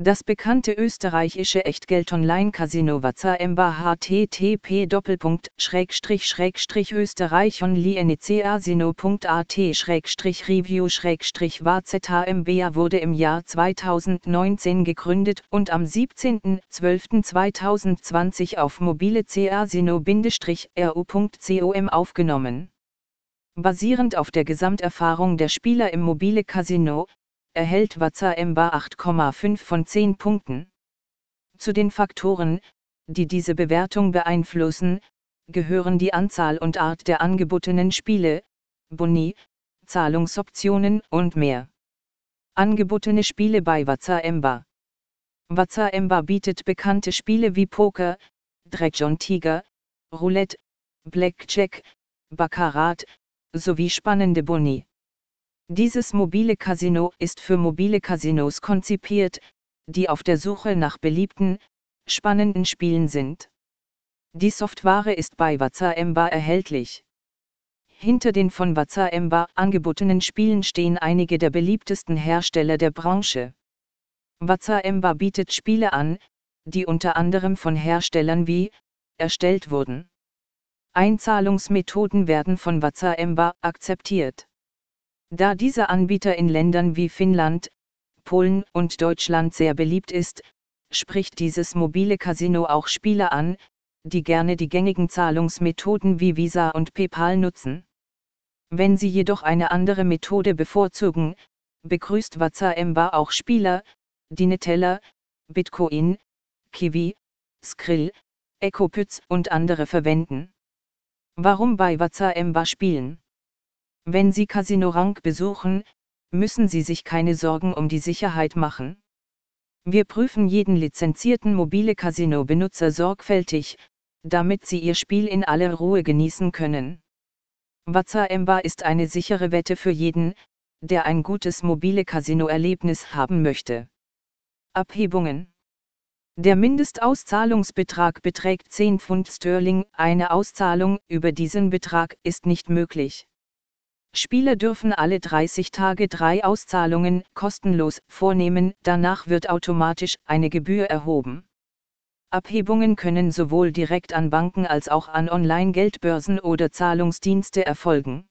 Das bekannte österreichische Echtgeld-Online-Casino Waza-Emba http österreichonlieneceasino.at review wazeta wurde im Jahr 2019 gegründet und am 17.12.2020 auf mobile casino-ru.com aufgenommen. Basierend auf der Gesamterfahrung der Spieler im mobile Casino, erhält Waza Emba 8,5 von 10 Punkten. Zu den Faktoren, die diese Bewertung beeinflussen, gehören die Anzahl und Art der angebotenen Spiele, Boni, Zahlungsoptionen und mehr. Angebotene Spiele bei Waza Emba Waza Emba bietet bekannte Spiele wie Poker, Dragon Tiger, Roulette, Blackjack, Baccarat, sowie spannende Boni. Dieses mobile Casino ist für mobile Casinos konzipiert, die auf der Suche nach beliebten, spannenden Spielen sind. Die Software ist bei Emba erhältlich. Hinter den von Emba angebotenen Spielen stehen einige der beliebtesten Hersteller der Branche. Emba bietet Spiele an, die unter anderem von Herstellern wie erstellt wurden. Einzahlungsmethoden werden von Emba akzeptiert. Da dieser Anbieter in Ländern wie Finnland, Polen und Deutschland sehr beliebt ist, spricht dieses mobile Casino auch Spieler an, die gerne die gängigen Zahlungsmethoden wie Visa und PayPal nutzen. Wenn sie jedoch eine andere Methode bevorzugen, begrüßt Emba auch Spieler, die Neteller, Bitcoin, Kiwi, Skrill, Ecopyz und andere verwenden. Warum bei Emba spielen? Wenn Sie Casino Rank besuchen, müssen Sie sich keine Sorgen um die Sicherheit machen. Wir prüfen jeden lizenzierten mobile Casino-Benutzer sorgfältig, damit Sie Ihr Spiel in aller Ruhe genießen können. Emba ist eine sichere Wette für jeden, der ein gutes mobile Casino-Erlebnis haben möchte. Abhebungen Der Mindestauszahlungsbetrag beträgt 10 Pfund Sterling, eine Auszahlung über diesen Betrag ist nicht möglich. Spieler dürfen alle 30 Tage drei Auszahlungen kostenlos vornehmen, danach wird automatisch eine Gebühr erhoben. Abhebungen können sowohl direkt an Banken als auch an Online-Geldbörsen oder Zahlungsdienste erfolgen.